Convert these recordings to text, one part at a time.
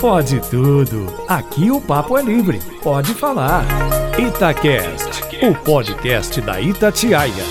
Pode tudo. Aqui o papo é livre. Pode falar. Itacast, o podcast da Itatiaia.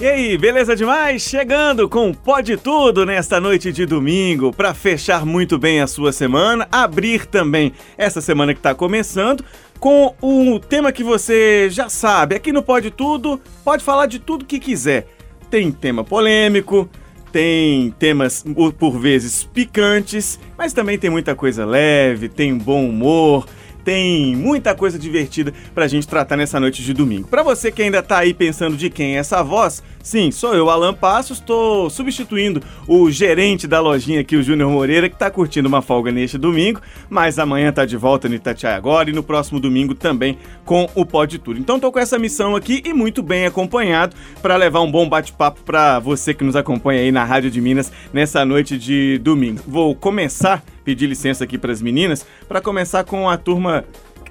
E aí, beleza demais? Chegando com Pode Tudo nesta noite de domingo para fechar muito bem a sua semana, abrir também essa semana que está começando com um tema que você já sabe. Aqui no Pode Tudo, pode falar de tudo que quiser. Tem tema polêmico, tem temas por vezes picantes, mas também tem muita coisa leve, tem bom humor, tem muita coisa divertida pra gente tratar nessa noite de domingo. Pra você que ainda tá aí pensando de quem é essa voz, sim, sou eu, Alan Passos, estou substituindo o gerente da lojinha aqui, o Júnior Moreira, que tá curtindo uma folga neste domingo, mas amanhã tá de volta no Itatiaia agora e no próximo domingo também com o Pode Tudo. Então tô com essa missão aqui e muito bem acompanhado para levar um bom bate-papo para você que nos acompanha aí na Rádio de Minas nessa noite de domingo. Vou começar pedir licença aqui para as meninas para começar com a turma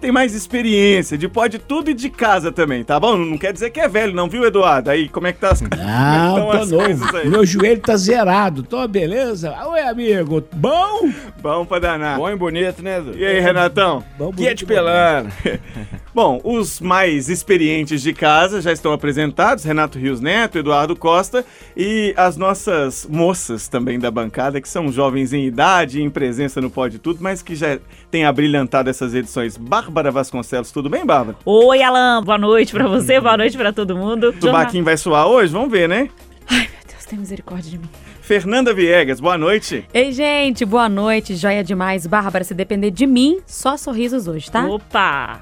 tem mais experiência, de pode tudo e de casa também, tá bom? Não quer dizer que é velho, não, viu, Eduardo? Aí, como é que tá as, não, tô novo. Meu joelho tá zerado, tô beleza? Oi, amigo, bom? Bom pra danar. Bom e bonito, né, Edu? E aí, Renatão? Bom, bonito. Que é de pelando. Bom, os mais experientes de casa já estão apresentados: Renato Rios Neto, Eduardo Costa e as nossas moças também da bancada, que são jovens em idade e em presença no Pode Tudo, mas que já têm abrilhantado essas edições. Bárbara Vasconcelos, tudo bem, Bárbara? Oi, Alan, boa noite para você, boa noite para todo mundo. O Baquinho vai suar hoje? Vamos ver, né? Ai, meu Deus, tem misericórdia de mim. Fernanda Viegas, boa noite. Ei, gente, boa noite. Joia demais. Bárbara, se depender de mim, só sorrisos hoje, tá? Opa!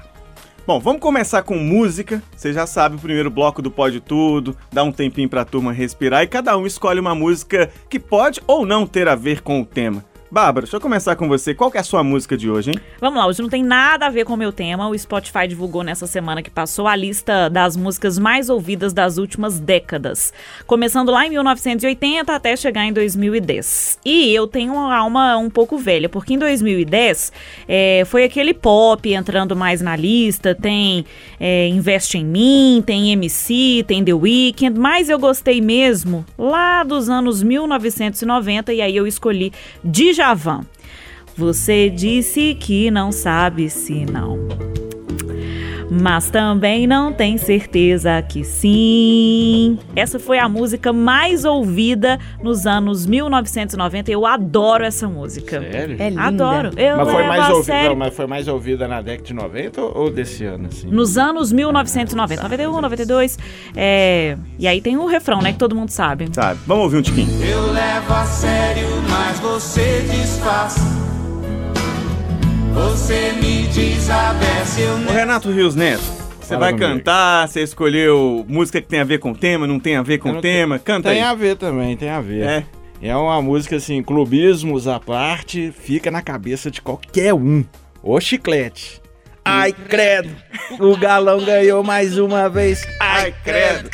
Bom, vamos começar com música. Você já sabe o primeiro bloco do Pode Tudo, dá um tempinho pra turma respirar e cada um escolhe uma música que pode ou não ter a ver com o tema. Bárbara, deixa eu começar com você. Qual que é a sua música de hoje, hein? Vamos lá, hoje não tem nada a ver com o meu tema. O Spotify divulgou nessa semana que passou a lista das músicas mais ouvidas das últimas décadas. Começando lá em 1980 até chegar em 2010. E eu tenho uma alma um pouco velha, porque em 2010 é, foi aquele pop entrando mais na lista. Tem é, Investe em Mim, tem MC, tem The Weeknd, mas eu gostei mesmo lá dos anos 1990 e aí eu escolhi Djavan Djavan. Você disse que não sabe se não. Mas também não tem certeza que sim. Essa foi a música mais ouvida nos anos 1990. Eu adoro essa música. Sério? É linda. Adoro. Eu mas, foi mais ouvida, não, mas foi mais ouvida na década de 90 ou desse ano? Assim? Nos anos 1990. 91, 92. É... E aí tem o refrão, né? Que todo mundo sabe. Sabe. Vamos ouvir um tiquinho. Eu levo a sério, mas você desfaz. Você me diz a eu não... Renato Rios Neto, você vai comigo. cantar, você escolheu música que tem a ver com o tema, não tem a ver com o tema, canta Tem aí. a ver também, tem a ver. É. É uma música assim, clubismos à parte, fica na cabeça de qualquer um. O chiclete. Ai, credo, o galão ganhou mais uma vez. Ai, credo,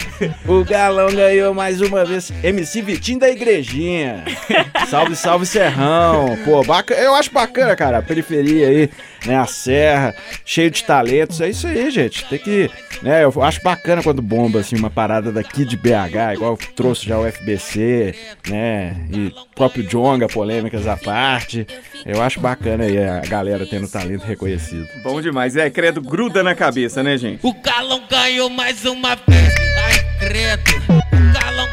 o galão ganhou mais uma vez. MC Vitinho da Igrejinha. Salve, salve, Serrão. Pô, bacana, eu acho bacana, cara. A periferia aí, né? A serra, cheio de talentos. É isso aí, gente. Tem que. Né, eu acho bacana quando bomba, assim, uma parada daqui de BH, igual trouxe já o FBC, né? E próprio Jonga, polêmicas à parte. Eu acho bacana aí a galera tendo talento reconhecido. Bom demais. É, credo, gruda na cabeça, né, gente? O galão ganhou mais uma vez. Galão.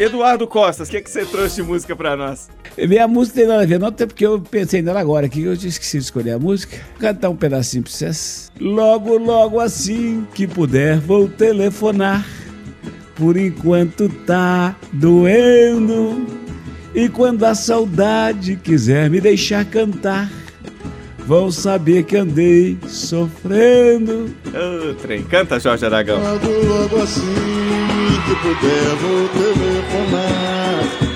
Eduardo Costas, o que, é que você trouxe de música pra nós? Minha música tem nada a ver, não, até porque eu pensei nela agora aqui, eu tinha esquecido de escolher a música. Vou cantar um pedacinho pra vocês. Logo, logo assim que puder, vou telefonar. Por enquanto tá doendo. E quando a saudade quiser me deixar cantar, vão saber que andei sofrendo. Ô, oh, trem, canta Jorge Aragão. Logo, logo assim que puder, vou telefonar.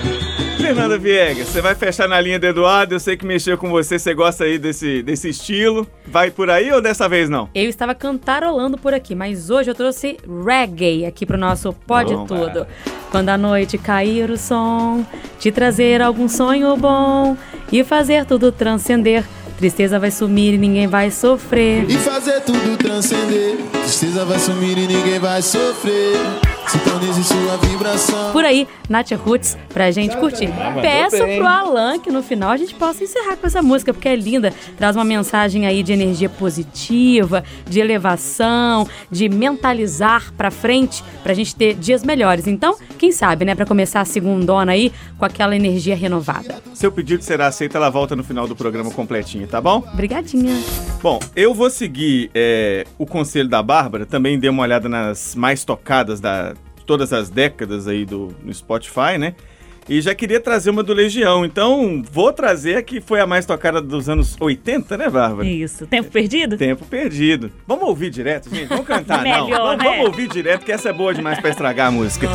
Fernanda Viegas, você vai fechar na linha do Eduardo. Eu sei que mexeu com você, você gosta aí desse, desse estilo. Vai por aí ou dessa vez não? Eu estava cantarolando por aqui, mas hoje eu trouxe reggae aqui pro nosso Pode bom, Tudo. Cara. Quando a noite cair o som, te trazer algum sonho bom e fazer tudo transcender. Tristeza vai sumir e ninguém vai sofrer. E fazer tudo transcender. Tristeza vai sumir e ninguém vai sofrer. Sintonize sua vibração. Por aí, Nath Roots, pra gente curtir. mandou Peço bem. pro Alan que no final a gente possa encerrar com essa música, porque é linda. Traz uma mensagem aí de energia positiva, de elevação, de mentalizar pra frente, pra gente ter dias melhores. Então, quem sabe, né, pra começar a segundona aí com aquela energia renovada. Seu pedido será aceito, ela volta no final do programa completinho, tá bom? Obrigadinha. Bom, eu vou seguir é, o conselho da Bárbara, também dei uma olhada nas mais tocadas da todas as décadas aí do no Spotify, né? E já queria trazer uma do Legião, então vou trazer a que foi a mais tocada dos anos 80, né, Bárbara? Isso. Tempo perdido? Tempo perdido. Vamos ouvir direto, gente? Vamos cantar, não. Melhor, Vamos, né? vamos ouvir direto, que essa é boa demais pra estragar a música.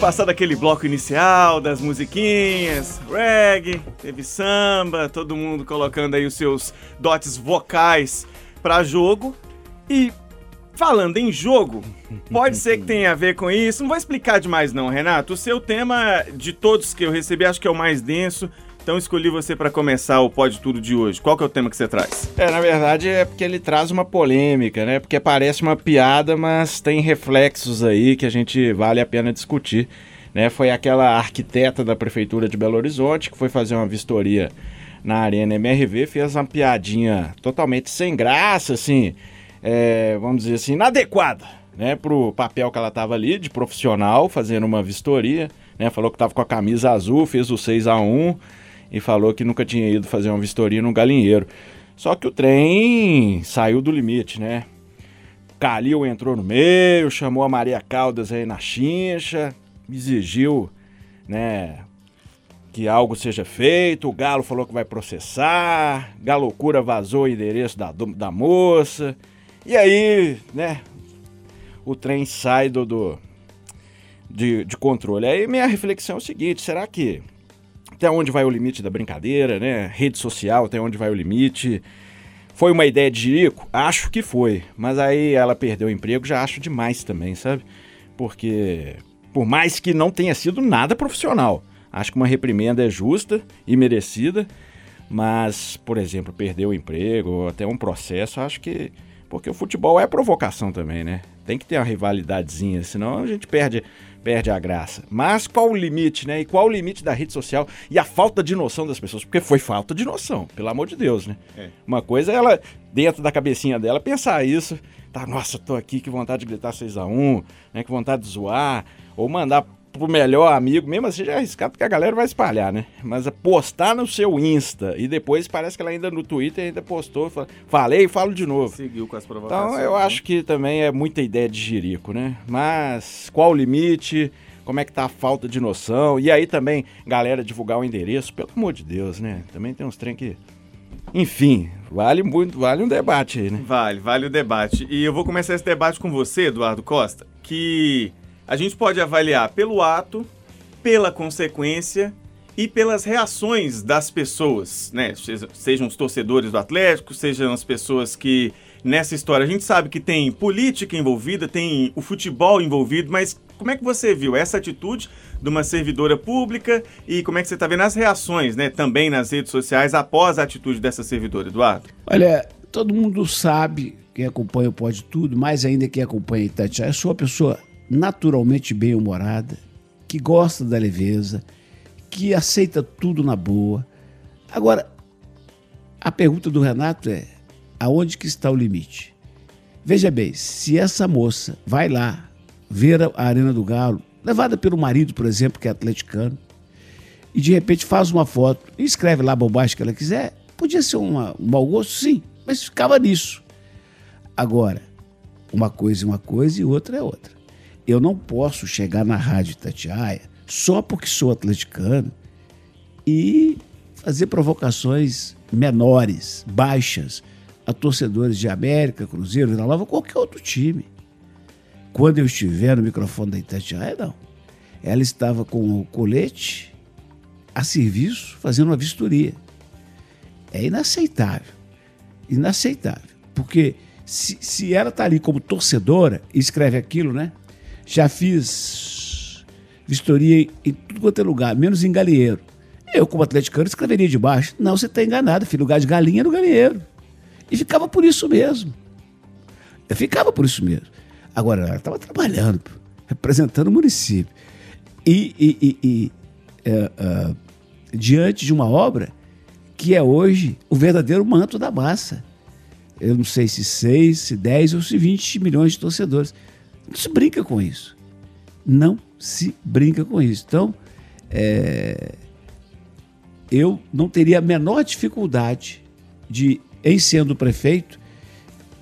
Passado aquele bloco inicial das musiquinhas, reggae, teve samba, todo mundo colocando aí os seus dotes vocais pra jogo. E falando em jogo, pode ser que tenha a ver com isso. Não vou explicar demais não, Renato. O seu tema de todos que eu recebi, acho que é o mais denso. Então escolhi você pra começar o Pode Tudo de hoje. Qual que é o tema que você traz? É, na verdade é porque ele traz uma polêmica, né? Porque parece uma piada, mas tem reflexos aí que a gente vale a pena discutir. Né? Foi aquela arquiteta da Prefeitura de Belo Horizonte que foi fazer uma vistoria na Arena MRV, fez uma piadinha totalmente sem graça, assim, é, vamos dizer assim, inadequada, né? Pro papel que ela tava ali, de profissional, fazendo uma vistoria, né? Falou que tava com a camisa azul, fez o 6 a 1 e falou que nunca tinha ido fazer uma vistoria no galinheiro. Só que o trem saiu do limite, né? Calil entrou no meio, chamou a Maria Caldas aí na chincha, exigiu, né, que algo seja feito. O Galo falou que vai processar. Galocura vazou o endereço da, da moça. E aí, né, o trem sai do, do- de, de controle. Aí minha reflexão é o seguinte: será que até onde vai o limite da brincadeira, né? Rede social, até onde vai o limite? Foi uma ideia de Jerico? Acho que foi. Mas aí ela perdeu o emprego, já acho demais também, sabe? Porque, por mais que não tenha sido nada profissional, acho que uma reprimenda é justa e merecida. Mas, por exemplo, perder o emprego ou até um processo, acho que. Porque o futebol é provocação também, né? Tem que ter uma rivalidadezinha, senão a gente perde, perde a graça. Mas qual o limite, né? E qual o limite da rede social e a falta de noção das pessoas? Porque foi falta de noção, pelo amor de Deus, né? É. Uma coisa é ela, dentro da cabecinha dela, pensar isso. Tá, nossa, tô aqui, que vontade de gritar 6x1, né? Que vontade de zoar. Ou mandar pro melhor amigo, mesmo assim já é arriscado porque a galera vai espalhar, né? Mas postar no seu Insta e depois parece que ela ainda no Twitter ainda postou, fala- falei e falo de novo. Seguiu com as provocações. Então eu né? acho que também é muita ideia de jirico, né? Mas qual o limite? Como é que tá a falta de noção? E aí também, galera, divulgar o endereço, pelo amor de Deus, né? Também tem uns trem que. Enfim, vale muito, vale um debate aí, né? Vale, vale o debate. E eu vou começar esse debate com você, Eduardo Costa, que a gente pode avaliar pelo ato, pela consequência e pelas reações das pessoas, né? Seja- Sejam os torcedores do Atlético, sejam as pessoas que nessa história a gente sabe que tem política envolvida, tem o futebol envolvido, mas como é que você viu essa atitude de uma servidora pública e como é que você está vendo as reações, né, também nas redes sociais após a atitude dessa servidora, Eduardo? Olha, todo mundo sabe, quem acompanha o Pode Tudo, mais ainda quem acompanha Itatiaia, eu sou uma pessoa naturalmente bem-humorada, que gosta da leveza, que aceita tudo na boa. Agora, a pergunta do Renato é: aonde que está o limite? Veja bem, se essa moça vai lá ver a Arena do Galo, levada pelo marido, por exemplo, que é atleticano, e de repente faz uma foto e escreve lá a bobagem que ela quiser, podia ser uma, um mau gosto, sim, mas ficava nisso. Agora, uma coisa é uma coisa e outra é outra. Eu não posso chegar na Rádio Itatiaia só porque sou atleticano e fazer provocações menores, baixas, a torcedores de América, Cruzeiro, Vila Nova, qualquer outro time. Quando eu estiver no microfone da Itatiaia, não. Ela estava com o colete a serviço, fazendo uma vistoria. É inaceitável. Inaceitável. Porque se, se ela está ali como torcedora e escreve aquilo, né? Já fiz vistoria em tudo quanto é lugar, menos em galinheiro. Eu, como atleticano, escreveria de baixo. Não, você está enganado, filho. Lugar de galinha é no galinheiro. E ficava por isso mesmo. Eu ficava por isso mesmo. Agora, ela estava trabalhando, representando o município. E, e- e- e, é, é, diante de uma obra que é hoje o verdadeiro manto da massa. Eu não sei se 6, se 10 ou se 20 milhões de torcedores. Não se brinca com isso. Não se brinca com isso. Então, é, eu não teria a menor dificuldade de, em sendo prefeito,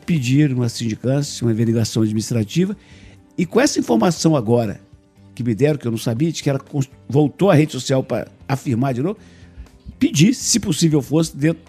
pedir uma sindicância, uma investigação administrativa. E com essa informação agora que me deram, que eu não sabia, de que ela voltou à rede social para afirmar de novo, pedir, se possível fosse, dentro,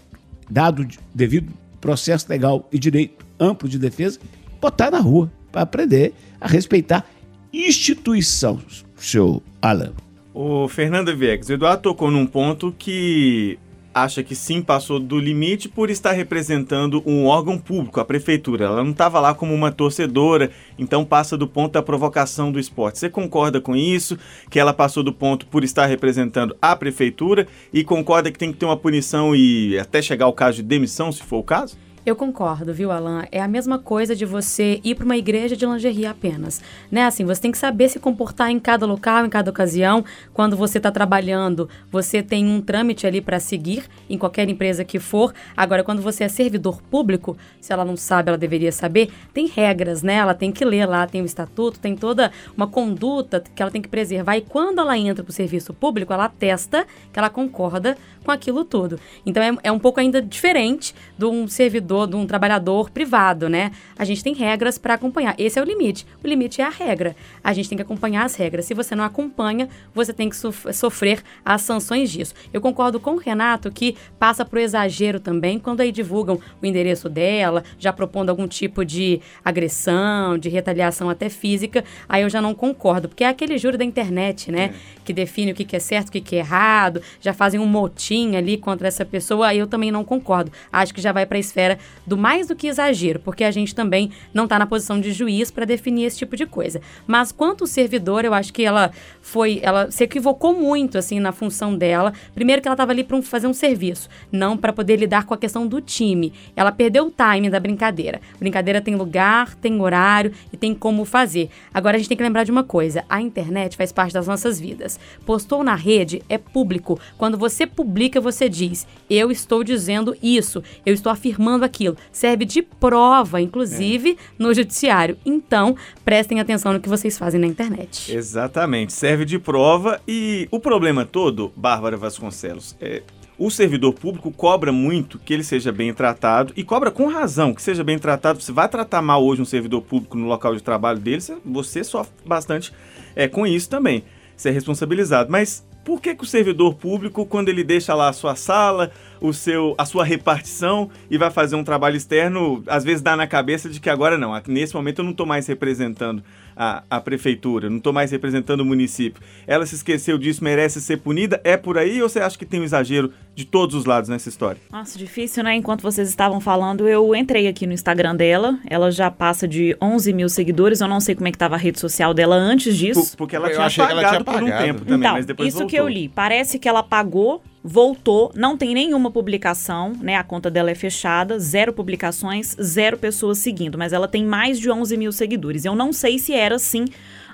dado devido processo legal e direito amplo de defesa, botar na rua para aprender a respeitar instituição, seu Alan. O Fernando Viegas, o Eduardo tocou num ponto que acha que sim passou do limite por estar representando um órgão público, a prefeitura. Ela não estava lá como uma torcedora, então passa do ponto da provocação do esporte. Você concorda com isso? Que ela passou do ponto por estar representando a prefeitura e concorda que tem que ter uma punição e até chegar ao caso de demissão, se for o caso? Eu concordo, viu, Alan? É a mesma coisa de você ir para uma igreja de lingerie apenas. Né? Assim, você tem que saber se comportar em cada local, em cada ocasião. Quando você está trabalhando, você tem um trâmite ali para seguir em qualquer empresa que for. Agora, quando você é servidor público, se ela não sabe, ela deveria saber, tem regras, né? Ela tem que ler lá, tem o estatuto, tem toda uma conduta que ela tem que preservar. E quando ela entra para o serviço público, ela atesta que ela concorda com aquilo tudo. Então é, é um pouco ainda diferente de um servidor, de um trabalhador privado, né? A gente tem regras para acompanhar. Esse é o limite. O limite é a regra. A gente tem que acompanhar as regras. Se você não acompanha, você tem que sof- sofrer as sanções disso. Eu concordo com o Renato que passa pro exagero também quando aí divulgam o endereço dela, já propondo algum tipo de agressão, de retaliação até física. Aí eu já não concordo, porque é aquele júri da internet, né? Que define o que que é certo, o que que é errado, já fazem um motim ali contra essa pessoa, aí eu também não concordo. Acho que já vai para a esfera do mais do que exagero, porque a gente também não está na posição de juiz para definir esse tipo de coisa. Mas quanto servidor, eu acho que ela foi, ela se equivocou muito assim na função dela. Primeiro que ela estava ali para fazer um serviço, não para poder lidar com a questão do time. Ela perdeu o time da brincadeira. Brincadeira tem lugar, tem horário e tem como fazer. Agora a gente tem que lembrar de uma coisa: a internet faz parte das nossas vidas. Postou na rede é público. Quando você publica, você diz: eu estou dizendo isso, eu estou afirmando aquilo. Serve de prova, inclusive no judiciário. Então, prestem atenção no que vocês fazem na internet. Exatamente, serve de prova e o problema todo, Bárbara Vasconcelos, é o servidor público cobra muito que ele seja bem tratado e cobra com razão que seja bem tratado. Você vai tratar mal hoje um servidor público no local de trabalho dele, você- você sofre bastante é, com isso também. Você é responsabilizado. Mas por que, que o servidor público, quando ele deixa lá a sua sala, o seu, a sua repartição e vai fazer um trabalho externo, às vezes dá na cabeça de que agora não, nesse momento eu não estou mais representando a, a prefeitura, não estou mais representando o município. Ela se esqueceu disso, merece ser punida? É por aí ou você acha que tem um exagero de todos os lados nessa história? Nossa, difícil, né? Enquanto vocês estavam falando, eu entrei aqui no Instagram dela. Ela já passa de 11 mil seguidores. Eu não sei como é que tava a rede social dela antes disso. Por- porque ela Eu tinha achei que ela apagado tinha por um apagado. tempo também, então, mas depois isso voltou. que eu li. Parece que ela pagou, voltou, não tem nenhuma publicação, né? A conta dela é fechada, zero publicações, zero pessoas seguindo. Mas ela tem mais de 11 mil seguidores. Eu não sei se era assim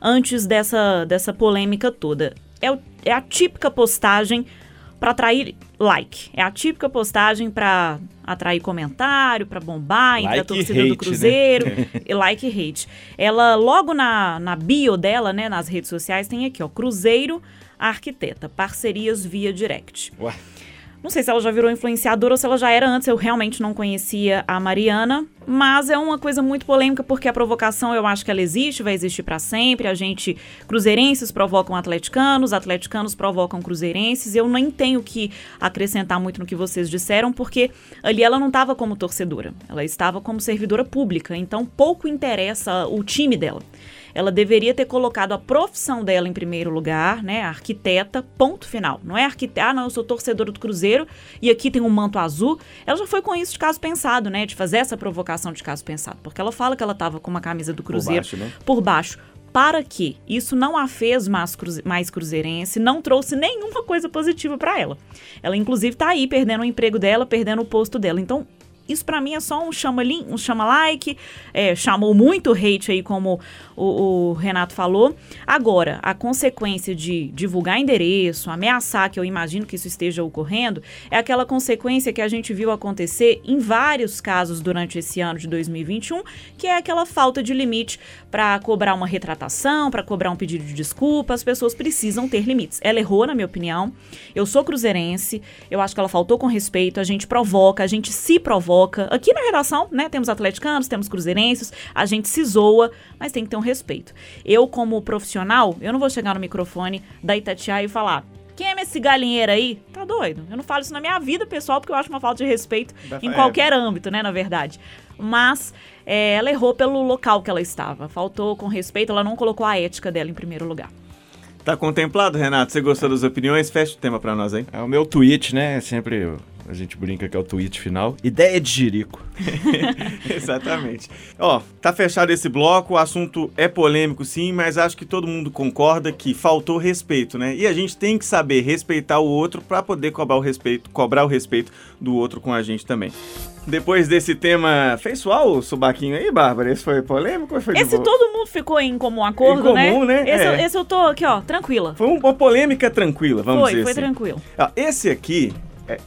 antes dessa, dessa polêmica toda. É, o- é a típica postagem para atrair like. É a típica postagem para atrair comentário, para bombar entre a Like torcida hate, do né? Cruzeiro. e like e hate. Ela, logo na, na bio dela, né, nas redes sociais, tem aqui, ó, Cruzeiro Arquiteta, parcerias via direct. Ué. Não sei se ela já virou influenciadora ou se ela já era antes, eu realmente não conhecia a Mariana, mas é uma coisa muito polêmica porque a provocação eu acho que ela existe, vai existir para sempre. A gente, cruzeirenses provocam atleticanos, atleticanos provocam cruzeirenses. Eu nem tenho que acrescentar muito no que vocês disseram, porque ali ela não estava como torcedora, ela estava como servidora pública, então pouco interessa o time dela. Ela deveria ter colocado a profissão dela em primeiro lugar, né? Arquiteta, ponto final. Não é arquiteta, ah, não, eu sou torcedora do Cruzeiro e aqui tem um manto azul. Ela já foi com isso de caso pensado, né? De fazer essa provocação de caso pensado. Porque ela fala que ela estava com uma camisa do Cruzeiro baixo, né? por baixo. Para quê? Isso não a fez mais, cruze- mais cruzeirense, não trouxe nenhuma coisa positiva para ela. Ela, inclusive, tá aí perdendo o emprego dela, perdendo o posto dela. Então, Isso pra mim é só um chama, um chama like, é, chamou muito hate aí, como o, o Renato falou. Agora, a consequência de divulgar endereço, ameaçar, que eu imagino que isso esteja ocorrendo, é aquela consequência que a gente viu acontecer em vários casos durante esse ano de 2021, que é aquela falta de limite para cobrar uma retratação, para cobrar um pedido de desculpa. As pessoas precisam ter limites. Ela errou, na minha opinião. Eu sou cruzeirense, eu acho que ela faltou com respeito. A gente provoca, a gente se provoca. Aqui na redação, né, temos atleticanos, temos cruzeirenses, a gente se zoa, mas tem que ter um respeito. Eu, como profissional, eu não vou chegar no microfone da Itatiaia e falar. Quem é esse galinheiro aí? Tá doido. Eu não falo isso na minha vida, pessoal, porque eu acho uma falta de respeito em É. qualquer âmbito, né, na verdade. Mas é, ela errou pelo local que ela estava. Faltou com respeito, ela não colocou a ética dela em primeiro lugar. Tá contemplado, Renato? Você gostou das opiniões? Fecha o tema pra nós aí. É o meu tweet, né? Sempre a gente brinca que é o tweet final. Ideia de Jirico. Exatamente. Ó, tá fechado esse bloco, o assunto é polêmico sim, mas acho que todo mundo concorda que faltou respeito, né? E a gente tem que saber respeitar o outro pra poder cobrar o respeito, cobrar o respeito do outro com a gente também. Depois desse tema, fez suar o subaquinho aí, Bárbara? Esse foi polêmico ou foi Esse todo mundo ficou em comum acordo, Em comum, né? Esse, eu- É. esse eu tô aqui, ó, tranquila. Foi uma polêmica tranquila, vamos foi, dizer foi assim. tranquilo. Ó, esse aqui,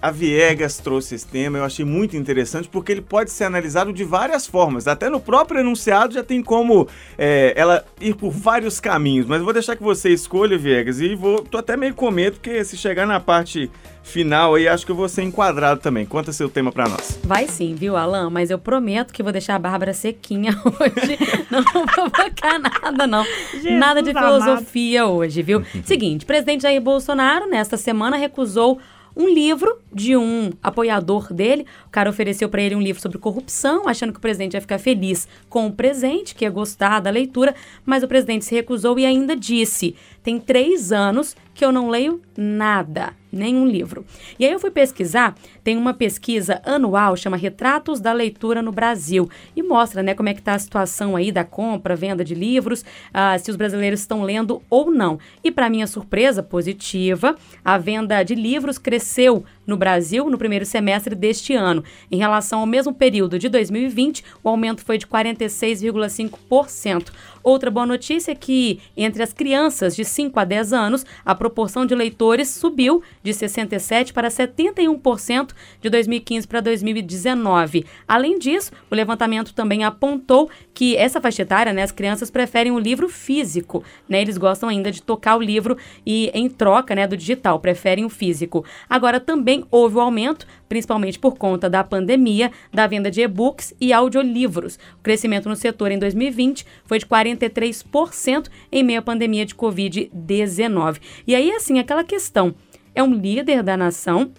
a Viegas trouxe esse tema, eu achei muito interessante porque ele pode ser analisado de várias formas. Até no próprio enunciado já tem como é, ela ir por vários caminhos. Mas eu vou deixar que você escolha, Viegas, e vou. tô até meio com medo, porque se chegar na parte final aí, acho que eu vou ser enquadrado também. Conta seu tema pra nós. Vai sim, viu, Alan? Mas eu prometo que vou deixar a Bárbara sequinha hoje. Não vou provocar nada, não. Jesus nada de amado. filosofia hoje, viu? Seguinte, presidente Jair Bolsonaro, nesta semana, recusou um livro de um apoiador dele. O cara ofereceu para ele um livro sobre corrupção, achando que o presidente ia ficar feliz com o presente, que ia gostar da leitura, mas o presidente se recusou e ainda disse: tem três anos que eu não leio nada, nenhum livro. E aí eu fui pesquisar, tem uma pesquisa anual, chama Retratos da Leitura no Brasil, e mostra, né, como é que tá a situação aí da compra, venda de livros, ah, se os brasileiros estão lendo ou não. E para minha surpresa positiva, a venda de livros cresceu no Brasil no primeiro semestre deste ano. Em relação ao mesmo período de 2020, o aumento foi de 46,5%. Outra boa notícia é que entre as crianças de 5 a 10 anos, a proporção de leitores subiu de 67 para 71% de 2015 para 2019. Além disso, o levantamento também apontou que essa faixa etária, né, as crianças preferem o livro físico, né? Eles gostam ainda de tocar o livro e em troca, né, do digital, preferem o físico. Agora também houve o aumento, principalmente por conta da pandemia, da venda de e-books e audiolivros. O crescimento no setor em 2020 foi de 43% em meio à pandemia de Covid-19. E aí, assim, aquela questão: é um líder da nação.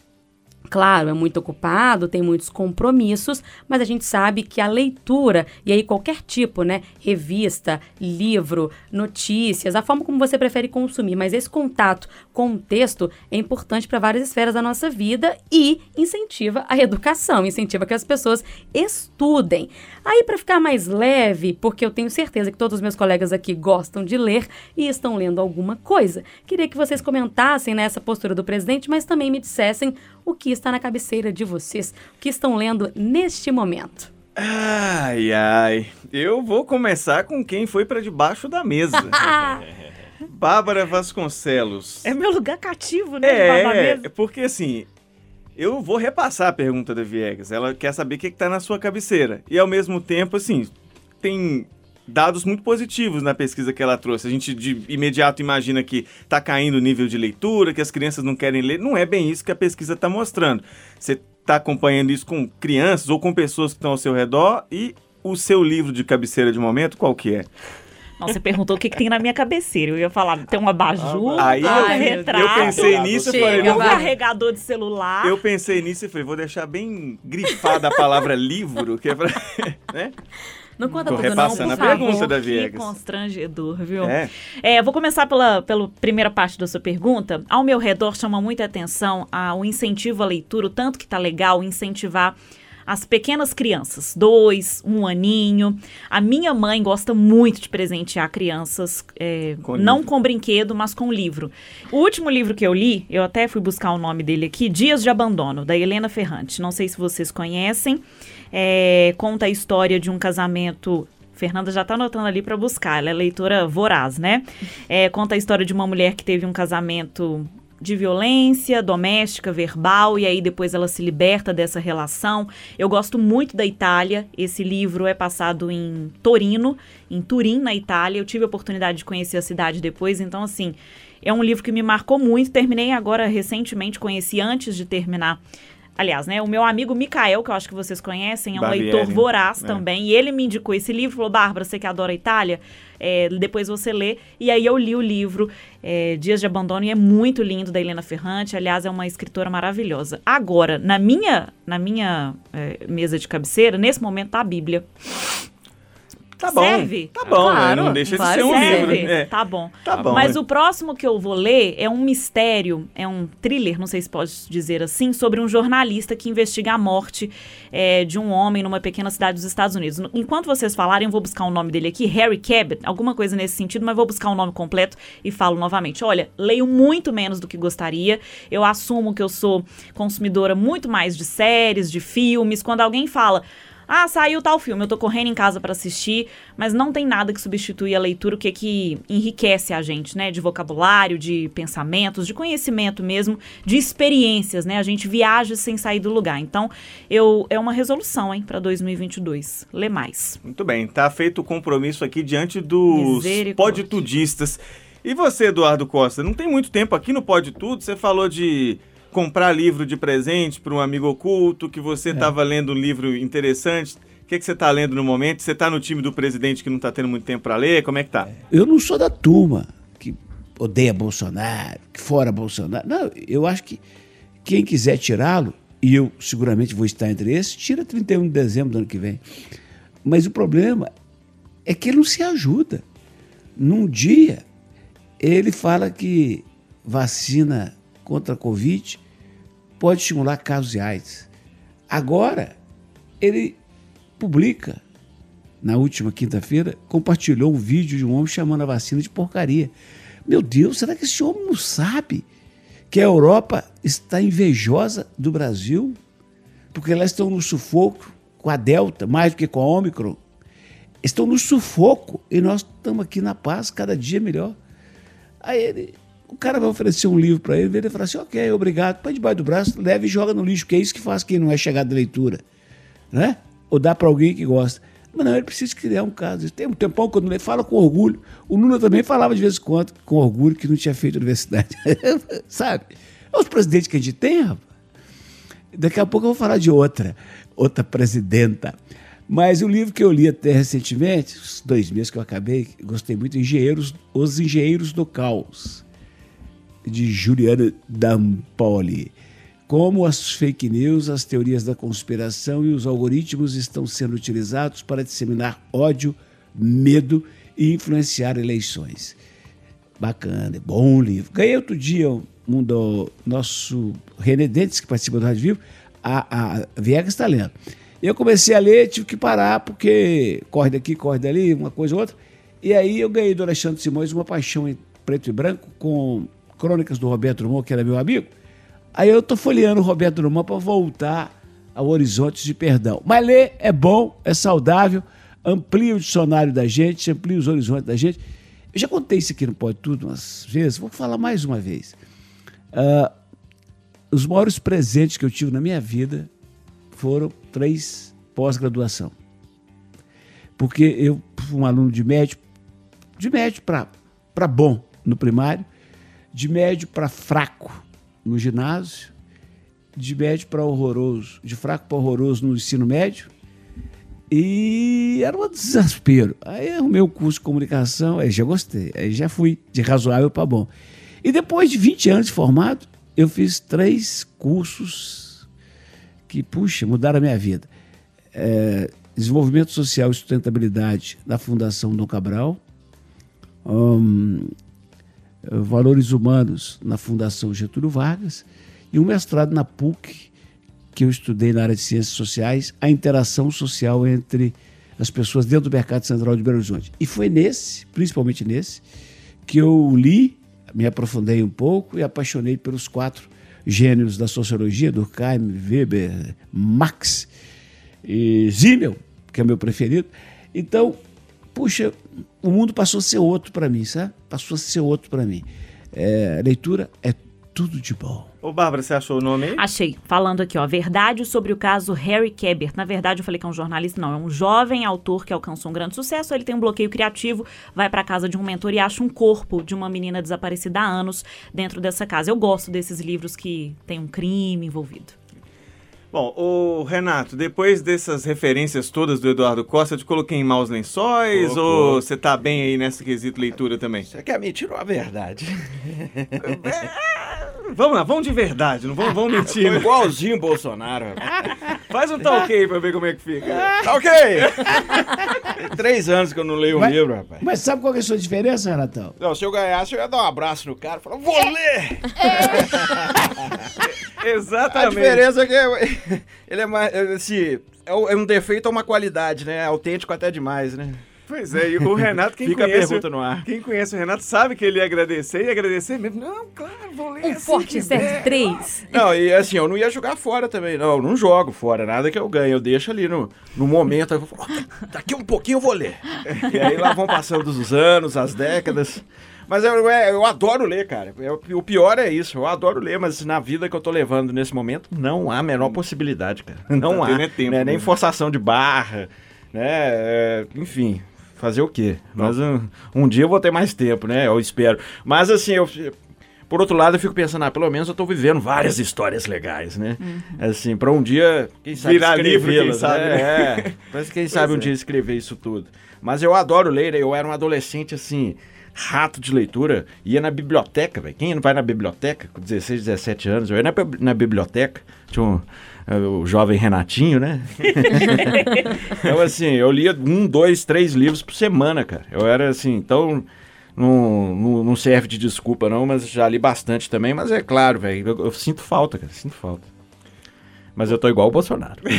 Claro, é muito ocupado, tem muitos compromissos, mas a gente sabe que a leitura, e aí qualquer tipo, né? Revista, livro, notícias, a forma como você prefere consumir, mas esse contato com o texto é importante para várias esferas da nossa vida e incentiva a educação, incentiva que as pessoas estudem. Aí, para ficar mais leve, porque eu tenho certeza que todos os meus colegas aqui gostam de ler e estão lendo alguma coisa, queria que vocês comentassem nessa postura do presidente, mas também me dissessem o que está na cabeceira de vocês, o que estão lendo neste momento. Ai, ai. Eu vou começar com quem foi pra debaixo da mesa. Bárbara Vasconcelos. É meu lugar cativo, né? É, mesa. porque assim, eu vou repassar a pergunta da Viegas. Ela quer saber o que, que tá na sua cabeceira. E ao mesmo tempo, assim, tem dados muito positivos na pesquisa que ela trouxe. A gente de imediato imagina que tá caindo o nível de leitura, que as crianças não querem ler. Não é bem isso que a pesquisa tá mostrando. Você tá acompanhando isso com crianças ou com pessoas que estão ao seu redor e o seu livro de cabeceira de momento, qual que é? Não, você perguntou o que, que tem na minha cabeceira. Eu ia falar, tem uma abajur, Aí eu- um Ai, retrato, eu pensei nisso e falei, um vai. carregador de celular. Eu pensei nisso e falei, vou deixar bem grifada a palavra livro, que é pra. né? Não conta Tô tudo não, por a favor. pergunta da Que Viegas. constrangedor, viu? É. É, vou começar pela, pela primeira parte da sua pergunta. Ao meu redor chama muita atenção a, o incentivo à leitura, o tanto que tá legal incentivar as pequenas crianças, dois, um aninho. A minha mãe gosta muito de presentear crianças, é, Com não livro. com brinquedo, mas com livro. O último livro que eu li, eu até fui buscar o nome dele aqui, Dias de Abandono, da Helena Ferrante. Não sei se vocês conhecem. É, conta a história de um casamento. Fernanda já tá anotando ali para buscar, ela é leitora voraz, né? É, conta a história de uma mulher que teve um casamento de violência doméstica, verbal, e aí depois ela se liberta dessa relação. Eu gosto muito da Itália. Esse livro é passado em Torino, em Turim, na Itália. Eu tive a oportunidade de conhecer a cidade depois, então assim, é um livro que me marcou muito. Terminei agora recentemente, conheci antes de terminar. Aliás, né, o meu amigo Mikael, que eu acho que vocês conhecem, é um Barbieri, leitor voraz é. também, e ele me indicou esse livro, falou, Bárbara, você que adora a Itália, é, depois você lê. E aí eu li o livro é, Dias de Abandono e é muito lindo, da Helena Ferrante. Aliás, é uma escritora maravilhosa. Agora, na minha, na minha é, mesa de cabeceira, nesse momento tá a Bíblia. Tá bom. Serve? Tá bom, né? Claro, Não deixa de claro ser um que livro. Serve? É. Tá bom. Tá bom. Mas é. o próximo que eu vou ler é um mistério, é um thriller, não sei se pode dizer assim, sobre um jornalista que investiga a morte é, de um homem numa pequena cidade dos Estados Unidos. Enquanto vocês falarem, eu vou buscar o nome dele aqui, Harry Cabot, alguma coisa nesse sentido, mas vou buscar o nome completo e falo novamente. Olha, leio muito menos do que gostaria. Eu assumo que eu sou consumidora muito mais de séries, de filmes. Quando alguém fala. Ah, saiu tal filme, eu tô correndo em casa pra assistir, mas não tem nada que substitui a leitura, o que que enriquece a gente, né? De vocabulário, de pensamentos, de conhecimento mesmo, de experiências, né? A gente viaja sem sair do lugar. Então, eu é uma resolução, hein, pra 2022. Lê mais. Muito bem, tá feito o compromisso aqui diante dos podtudistas. E você, Eduardo Costa, não tem muito tempo aqui no Pode Tudo, você falou de comprar livro de presente para um amigo oculto, que você estava lendo um livro interessante. O que, que você está lendo no momento? Você está no time do presidente que não está tendo muito tempo para ler? Como é que tá? Eu não sou da turma que odeia Bolsonaro, que fora Bolsonaro. Não, eu acho que quem quiser tirá-lo, e eu seguramente vou estar entre esses, tira 31 de dezembro do ano que vem. Mas o problema é que ele não se ajuda. Num dia, ele fala que vacina contra a Covid pode estimular casos de AIDS. Agora, ele publica, na última quinta-feira, compartilhou um vídeo de um homem chamando a vacina de porcaria. Meu Deus, será que esse homem não sabe que a Europa está invejosa do Brasil? Porque elas estão no sufoco com a Delta, mais do que com a Ômicron. Estão no sufoco e nós estamos aqui na paz, cada dia melhor. Aí ele, o cara vai oferecer um livro para ele, ele fala assim: ok, obrigado, põe debaixo do braço, leva e joga no lixo, que é isso que faz quem não é chegado da leitura. Né? Ou dá para alguém que gosta. Mas não, ele precisa criar um caso. Tem um tempão quando ele fala com orgulho. O Lula também falava de vez em quando com orgulho que não tinha feito universidade. Sabe? É os presidentes que a gente tem, rapaz. Daqui a pouco eu vou falar de outra, outra presidenta. Mas o livro que eu li até recentemente, os dois meses que eu acabei, gostei muito, Engenheiros, Os Engenheiros do Caos, de Juliana Dampoli. Como as fake news, as teorias da conspiração e os algoritmos estão sendo utilizados para disseminar ódio, medo e influenciar eleições. Bacana, é bom livro. Ganhei outro dia um do nosso René Dentes, que participa do Rádio Vivo, a, a Viegas está lendo. Eu comecei a ler, tive que parar, porque corre daqui, corre dali, uma coisa ou outra. E aí eu ganhei do Alexandre Simões uma paixão em preto e branco com crônicas do Roberto Drummond, que era meu amigo. Aí eu tô folheando o Roberto Drummond para voltar ao Horizontes de Perdão. Mas ler é bom, é saudável, amplia o dicionário da gente, amplia os horizontes da gente. Eu já contei isso aqui no Pode Tudo umas vezes, vou falar mais uma vez. Ah, os maiores presentes que eu tive na minha vida foram três pós-graduação. Porque eu fui um aluno de médio, de médio para bom no primário, de médio para fraco no ginásio, de médio para horroroso, de fraco para horroroso no ensino médio. E era um desespero. Aí arrumei o curso de comunicação, aí já gostei, aí já fui de razoável para bom. E depois de 20 anos de formado, eu fiz três cursos que, puxa, mudaram a minha vida. É, desenvolvimento Social e Sustentabilidade na Fundação Dom Cabral. Hum, Valores Humanos na Fundação Getúlio Vargas. E um mestrado na PUC, que eu estudei na área de ciências sociais, a interação social entre as pessoas dentro do mercado central de Belo Horizonte. E foi nesse, principalmente nesse, que eu li, me aprofundei um pouco e apaixonei pelos quatro gênios da sociologia, Durkheim, Weber, Marx e Zimmel, que é meu preferido. Então, puxa, o mundo passou a ser outro para mim, sabe? Passou a ser outro para mim. É, a leitura é tudo de bom. Ô, Bárbara, você achou o nome aí? Achei. Falando aqui, ó, verdade sobre o caso Harry Kebert. Na verdade, eu falei que é um jornalista, não. É um jovem autor que alcançou um grande sucesso. Ele tem um bloqueio criativo, vai pra casa de um mentor e acha um corpo de uma menina desaparecida há anos dentro dessa casa. Eu gosto desses livros que tem um crime envolvido. Bom, o Renato, depois dessas referências todas do Eduardo Costa, eu te coloquei em maus lençóis ou você tá bem aí nessa quesito leitura também? Você quer me tirar a verdade? Vamos lá, vamos de verdade, não vamos, vamos mentir. Tô né? igualzinho o Bolsonaro. rapaz. Faz um tá ok pra ver como é que fica. Tá ok? Tem três anos que eu não leio um Mas- livro, rapaz. Mas sabe qual que é a sua diferença, Renatão? Não, se eu ganhasse, eu ia dar um abraço no cara e falar, vou ler! A Exatamente. diferença é que ele é mais, assim, é um é defeito ou uma qualidade, né? Autêntico até demais, né? Pois é, e o Renato, quem Fica a conhece, pergunta no ar. quem conhece o Renato sabe que ele ia agradecer e agradecer mesmo. Não, claro, vou ler Um assim forte que certo der. 3. Não, e assim, eu não ia jogar fora também, não. Eu não jogo fora, nada que eu ganhe. Eu deixo ali no, no momento. Eu vou falar, "Ó, daqui um pouquinho eu vou ler. E aí lá vão passando os anos, as décadas. Mas eu, é, eu adoro ler, cara. Eu- o pior é isso, eu adoro ler, mas na vida que eu tô levando nesse momento, não há a menor possibilidade, cara. Não Tá há. é tempo, né? Nem né? forçação de barra, né? É, enfim, fazer o quê? Mas um, um dia eu vou ter mais tempo, né? Eu espero. Mas assim, eu. Por outro lado, eu fico pensando, ah, pelo menos eu tô vivendo várias histórias legais, né? Assim, pra um dia, quem sabe Virar livro, quem escrevê-las, sabe, né? É, mas quem sabe um é. dia escrever isso tudo. Mas eu adoro ler, eu era um adolescente, assim, rato de leitura, ia na biblioteca, velho. Quem não vai na biblioteca com 16, 17 anos? Eu ia na, na biblioteca, tinha um, eh, o jovem Renatinho, né? então, assim, eu lia um, dois, três livros por semana, cara. Eu era assim, então. Não, não, não serve de desculpa, não, mas já li bastante também. Mas é claro, velho, eu, eu sinto falta, cara, sinto falta. Mas eu tô igual o Bolsonaro.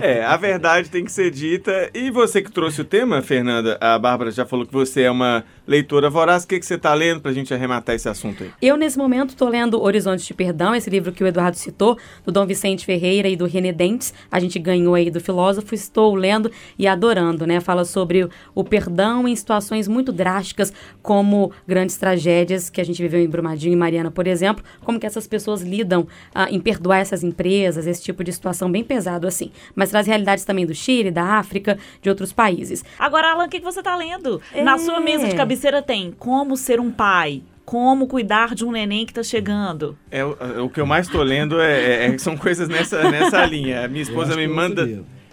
É, a verdade tem que ser dita. E você que trouxe o tema, Fernanda, a Bárbara já falou que você é uma leitora voraz. O que, que você tá lendo pra gente arrematar esse assunto aí? Eu, nesse momento, estou lendo Horizontes de Perdão, esse livro que o Eduardo citou, do Dom Vicente Ferreira e do René Dentes. A gente ganhou aí do filósofo. Estou lendo e adorando, né? Fala sobre o- perdão em situações muito drásticas, como grandes tragédias que a gente viveu em Brumadinho e Mariana, por exemplo. Como que essas pessoas lidam ah, em perdoar essas empresas, esse tipo de situação bem pesado assim. Mas traz realidades também do Chile, da África, de outros países. Agora, Alan, o que, que você tá lendo? É. Na sua mesa de cabeceira tem Como Ser um Pai, Como Cuidar de um Neném que tá chegando. É, o, o que eu mais tô lendo é, é- são coisas nessa, nessa linha. Minha esposa me é manda.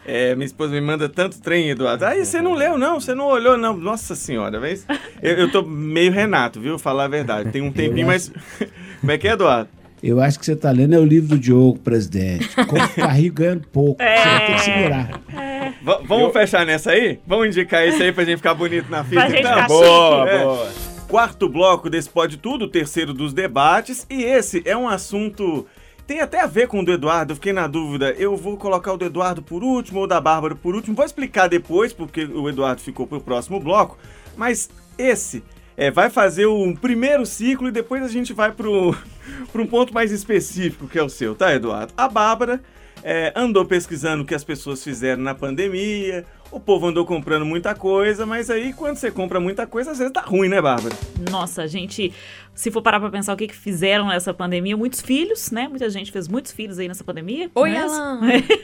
É, minha esposa me manda tanto trem, Eduardo. Aí você não leu, não, você não olhou, não. Nossa senhora, mas eu, eu tô meio Renato, viu? Falar a verdade. Tem um tempinho, mas. Como é que é, Eduardo? Eu acho que você está lendo é o livro do Diogo, presidente. Como ficar rico ganhando pouco. Você vai ter que segurar. Va- vamos fechar nessa aí? Vamos indicar isso aí pra gente ficar bonito na fita, Pra gente então? ficar boa, É. boa. Quarto bloco desse Pode Tudo, o terceiro dos debates. E esse é um assunto. Tem até a ver com o do Eduardo, eu fiquei na dúvida. Eu vou colocar o do Eduardo por último ou da Bárbara por último. Vou explicar depois, porque o Eduardo ficou pro próximo bloco. Mas esse é, vai fazer um primeiro ciclo e depois a gente vai pro, pro um ponto mais específico, que é o seu, tá, Eduardo? A Bárbara é, andou pesquisando o que as pessoas fizeram na pandemia. O povo andou comprando muita coisa, mas aí quando você compra muita coisa, às vezes dá ruim, né, Bárbara? Nossa, a gente, se for parar pra pensar o que, que fizeram nessa pandemia, muitos filhos, né? Muita gente fez muitos filhos aí nessa pandemia. Oi, né? Alan!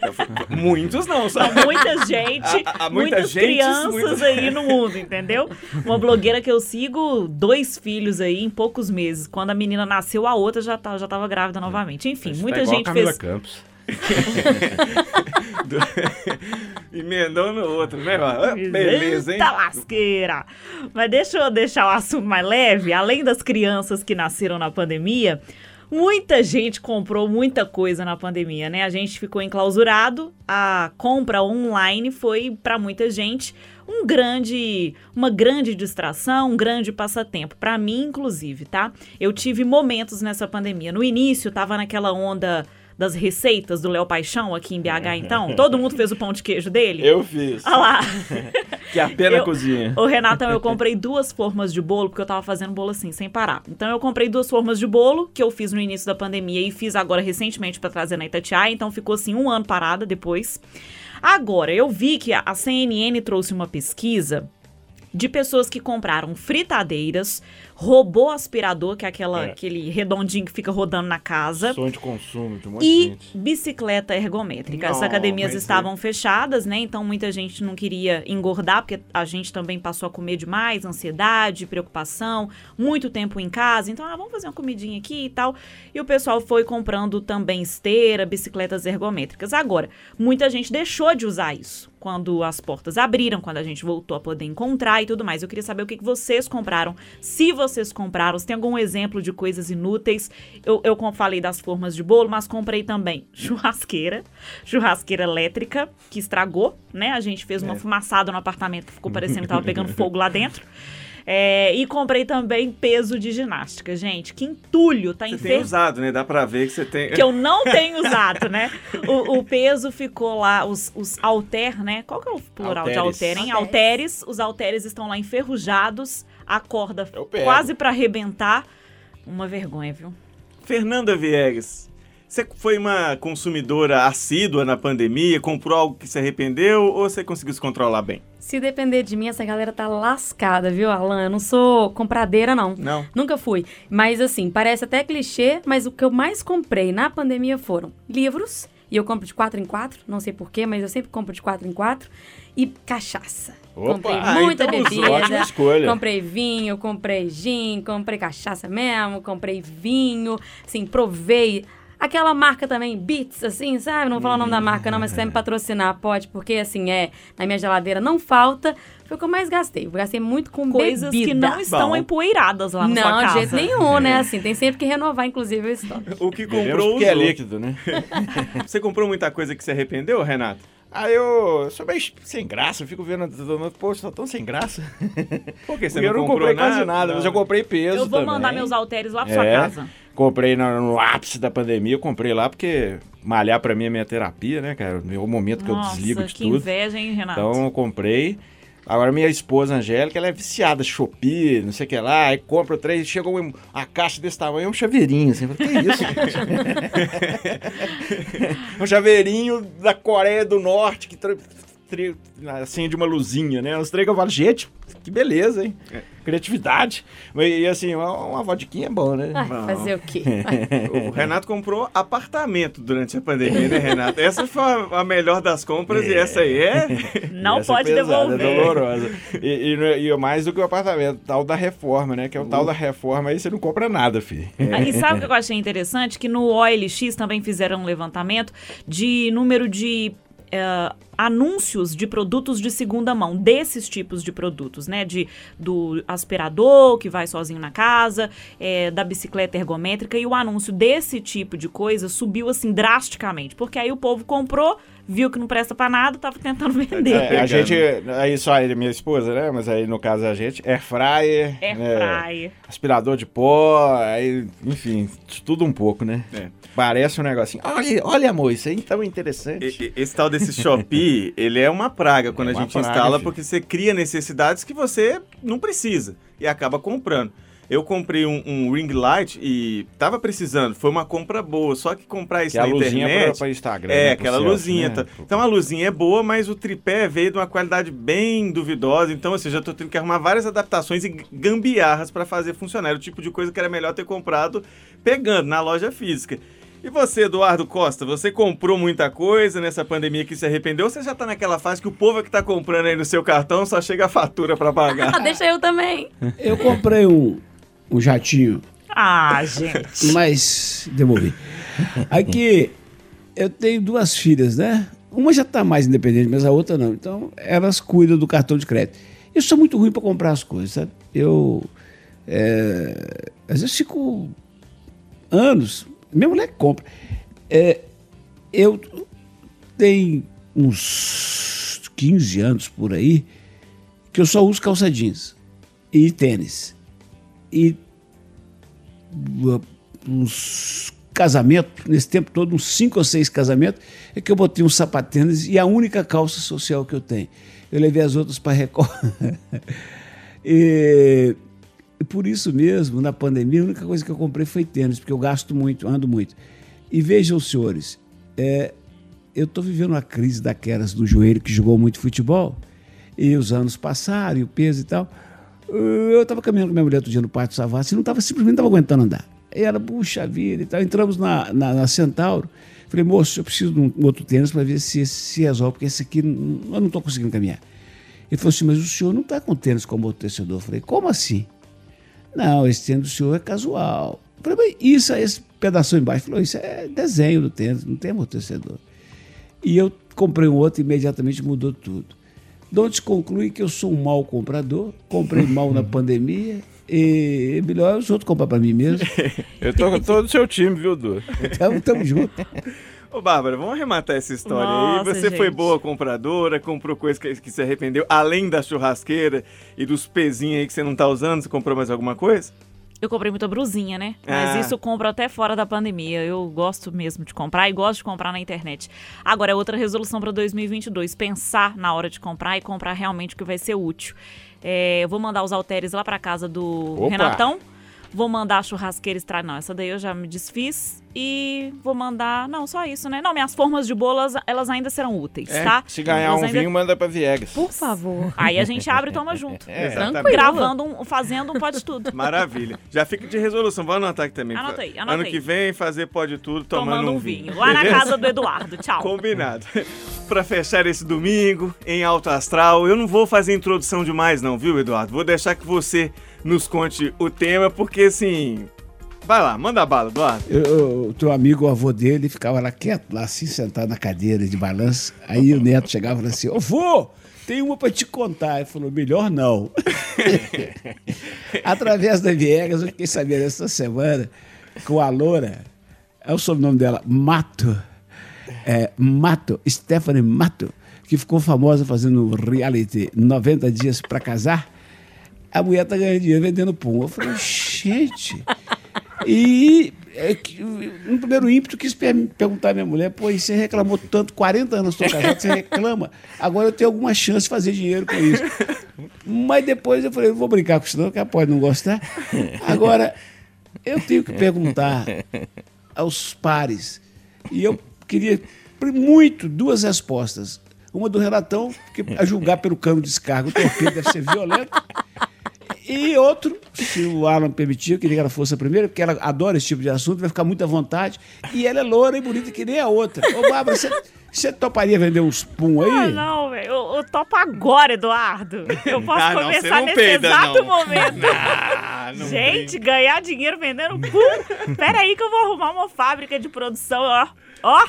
Muitos não, Não, sabe? muita gente, Há- há muita muitas gente, crianças aí no mundo, entendeu? Uma blogueira que eu sigo, dois filhos aí em poucos meses. Quando a menina nasceu, a outra já, tá, já tava grávida novamente. Enfim, Tá muita igual a gente fez. Campos. Emendou no outro, né? Ah, Beleza, hein? Eita lasqueira! Mas deixa eu deixar o assunto mais leve. Além das crianças que nasceram na pandemia, muita gente comprou muita coisa na pandemia, né? A gente ficou enclausurado, a compra online foi para muita gente um grande, uma grande distração, um grande passatempo para mim inclusive, tá? Eu tive momentos nessa pandemia. No início tava naquela onda das receitas do Léo Paixão aqui em BH, então? Todo mundo fez o pão de queijo dele? Eu fiz. Olha lá. Que a pena Eu- cozinha. Ô, Renatão, eu comprei duas formas de bolo, porque eu tava fazendo bolo assim, sem parar. Então, eu comprei duas formas de bolo, que eu fiz no início da pandemia e fiz agora recentemente pra trazer na Itatiaia. Então, ficou assim, um ano parada depois. Agora, eu vi que a a CNN trouxe uma pesquisa de pessoas que compraram fritadeiras, robô aspirador, que é, aquela, É. aquele redondinho que fica rodando na casa. Sonho de consumo de um monte E gente. bicicleta ergométrica. As Não, academias mas estavam fechadas, né? Então muita gente não queria engordar, porque a gente também passou a comer demais, ansiedade, preocupação, muito tempo em casa. Então, ah, vamos fazer uma comidinha aqui e tal. E o pessoal foi comprando também esteira, bicicletas ergométricas. Agora, muita gente deixou de usar isso quando as portas abriram, quando a gente voltou a poder encontrar e tudo mais. Eu queria saber o que vocês compraram, se vocês compraram, se tem algum exemplo de coisas inúteis. Eu, eu falei das formas de bolo, mas comprei também churrasqueira, churrasqueira elétrica, que estragou, né? A gente fez uma fumaçada no apartamento que ficou parecendo que tava pegando fogo lá dentro. É, e comprei também peso de ginástica. Gente, que entulho, tá Você tem enferrujado usado, né? Dá pra ver que você tem. que eu não tenho usado, né? O, o peso ficou lá, os, os alter, né? Qual que é o plural de Halteres. alter, hein? Halteres. Os halteres estão lá enferrujados, a corda pego. quase pra arrebentar. Uma vergonha, viu? Fernanda Viegas, você foi uma consumidora assídua na pandemia? Comprou algo que se arrependeu ou você conseguiu se controlar bem? Se depender de mim, essa galera tá lascada, viu, Alan? Eu não sou compradeira, não. Não. Nunca fui. Mas assim, parece até clichê, mas o que eu mais comprei na pandemia foram livros. E eu compro de 4 em 4, não sei porquê, mas eu sempre compro de 4 em 4. E cachaça. Opa, comprei ah, muita então bebida. ótima escolha. Comprei vinho, comprei gin, comprei cachaça mesmo, comprei vinho. Assim, provei. Aquela marca também, Beats, assim, sabe? Não vou falar o nome da marca, não, mas se quiser me patrocinar, pode, porque assim, é, na minha geladeira não falta. Foi o que eu mais gastei. Eu gastei muito com Coisas que bebida. não estão Bom. empoeiradas lá na sua Não, casa. de jeito nenhum, né? Assim, tem sempre que renovar, inclusive, o estoque. O que comprou porque é líquido, né? Você comprou muita coisa que se arrependeu, Renato? Ah, eu sou meio sem graça, eu fico vendo, você tá tão sem graça. Por que você Porque eu não comprou comprei quase nada, mas eu comprei peso Eu vou também. mandar meus halteres lá pra sua É. casa. Comprei no, ápice da pandemia, eu comprei lá porque malhar pra mim é minha terapia, né, cara? É o momento que Nossa, eu desligo de que tudo. inveja, hein, Renato? Então eu comprei. Agora minha esposa Angélica, ela é viciada, Shopee, não sei o que lá, aí compra três, chega um- uma caixa desse tamanho, é um chaveirinho, assim. Que isso, um chaveirinho da Coreia do Norte, que tri- acende uma luzinha, né? Uns três que eu falo, gente, que beleza, hein? Criatividade. E assim, uma, uma vodquinha é bom, né? Ai, Bom. fazer o quê? O Renato comprou apartamento durante a pandemia, né, Renato? Essa foi a melhor das compras e essa aí é. Não Essa é pode pesada, devolver. É dolorosa. E, e, e mais do que o apartamento, tal da reforma, né? Que é o tal da reforma, aí você não compra nada, filho. Ah, E sabe o que eu achei interessante? Que no OLX também fizeram um levantamento de número de eh, anúncios de produtos de segunda mão, desses tipos de produtos, né? De, do aspirador que vai sozinho na casa, eh, da bicicleta ergométrica, e o anúncio desse tipo de coisa subiu assim drasticamente. Porque aí o povo comprou, viu que não presta pra nada, tava tentando vender. É, a gente, aí só ele, minha esposa, né? Mas aí no caso a gente, air fryer, Air né, fryer. aspirador de pó, aí, enfim, tudo um pouco, né? É. Parece um negocinho. Olha, olha, amor, isso aí é tão interessante. E- Esse tal desse Shopee, ele é uma praga quando É a uma gente praga, instala, filho. porque você cria necessidades que você não precisa e acaba comprando. Eu comprei um, um ring light e tava precisando, foi uma compra boa, só que comprar isso Que é a na luzinha internet... pra, pra Instagram. É, né, aquela selfie, luzinha. né? tá- Então a luzinha é boa, mas o tripé veio de uma qualidade bem duvidosa. Então, assim, eu já tô tendo que arrumar várias adaptações e gambiarras para fazer funcionar. Era o tipo de coisa que era melhor ter comprado pegando na loja física. E você, Eduardo Costa, você comprou muita coisa nessa pandemia que se arrependeu? Ou você já tá naquela fase que o povo é que tá comprando aí no seu cartão, só chega a fatura para Ah, pagar? deixa eu também. Eu comprei um, um jatinho, Ah, gente. mas devolvi. Aqui, eu tenho duas filhas, né? Uma já tá mais independente, mas a outra não. Então, elas cuidam do cartão de crédito. Eu sou muito ruim para comprar as coisas, sabe? Eu, é, às vezes, fico anos. Minha mulher compra. É, eu tenho uns 15 anos por aí que eu só uso calça jeans e tênis. E uh, uns casamento, nesse tempo todo, uns cinco ou seis casamentos, é que eu botei um sapatênis e a única calça social que eu tenho. Eu levei as outras para Record. e, e por isso mesmo, na pandemia, a única coisa que eu comprei foi tênis, porque eu gasto muito, ando muito. E vejam, senhores, é, eu estou vivendo uma crise daquelas do joelho que jogou muito futebol, e os anos passaram, e o peso e tal. Eu estava caminhando com minha mulher outro dia no Pátio Savassi e não estava simplesmente não estava aguentando andar. E ela, puxa vida e tal. Entramos na, na, na Centauro. Falei, moço, eu preciso de um outro tênis para ver se se resolve, porque esse aqui eu não estou conseguindo caminhar. Ele falou assim, mas o senhor não está com tênis como amortecedor. Eu falei, como assim? Não, esse tênis do senhor é casual. Eu falei, mas isso, esse pedaço embaixo. Ele falou, isso é desenho do tênis, não tem amortecedor. E eu comprei um outro e imediatamente mudou tudo. Se conclui que eu sou um mau comprador, comprei mal na pandemia, e é melhor os outros comprar para mim mesmo. Eu tô com todo o seu time, viu, Du? Então, tamo junto. Ô, Bárbara, vamos arrematar essa história Nossa, aí. Você foi gente. boa compradora, comprou coisa que, que se arrependeu, além da churrasqueira e dos pezinhos aí que você não tá usando, você comprou mais alguma coisa? Eu comprei muita brusinha, né? Mas Ah. isso eu compro até fora da pandemia. Eu gosto mesmo de comprar e gosto de comprar na internet. Agora, é outra resolução para 2022. Pensar na hora de comprar e comprar realmente o que vai ser útil. É, eu vou mandar os halteres lá para casa do Opa! Renatão. Vou mandar a churrasqueira estrada. Não, essa daí eu já me desfiz. E vou mandar. Não, só isso, né? Não, minhas formas de bolas, elas ainda serão úteis, É, tá? Se ganhar Elas um ainda- vinho, manda pra Viegas. Por favor. Aí a gente abre e toma junto. Exatamente. Gravando, um, fazendo um pode tudo. Maravilha. Já fica de resolução. Vou anotar aqui também. Anota aí, anota ano aí. que vem, fazer pode tudo tomando, Tomando um vinho. vinho. Lá na casa do Eduardo. Tchau. Combinado. pra fechar esse domingo em alto astral, eu não vou fazer introdução demais não, viu, Eduardo? Vou deixar que você nos conte o tema, porque assim... Vai lá, manda bala, Eduardo. Eu- O teu amigo, o avô dele, ficava lá quieto, lá assim, sentado na cadeira de balanço. Aí o neto chegava e falava assim: Ô vô, tem uma pra te contar. Ele falou: melhor não. Através da Viegas, eu fiquei sabendo essa semana com a Loura, é o sobrenome dela, Mato. É, Mato, Stephanie Mato, que ficou famosa fazendo reality 90 dias pra casar. A mulher tá ganhando dinheiro vendendo pum. Eu falei, gente. E é no primeiro ímpeto quis per- perguntar à minha mulher, pô, e você reclamou tanto, 40 anos estou casado, você reclama, agora eu tenho alguma chance de fazer dinheiro com isso. Mas depois eu falei, eu vou brincar com isso não, que ela pode não gostar. Agora, eu tenho que perguntar aos pares, e eu queria muito duas respostas. Uma do relatão, que a julgar pelo cano de descarga, o torpedo deve ser violento. E outro, se o Alan permitir, eu queria que ela fosse a primeira, porque ela adora esse tipo de assunto, vai ficar muito à vontade. E ela é loura e bonita que nem a outra. Ô, Bárbara, você, você toparia vender uns pum Ah, aí? não, velho. Eu, eu topo agora, Eduardo. Eu posso Ah, não, começar nesse peida, exato não. momento. Ah, não Gente, ganhar dinheiro vendendo pum. Pera aí que eu vou arrumar uma fábrica de produção, ó. Ó.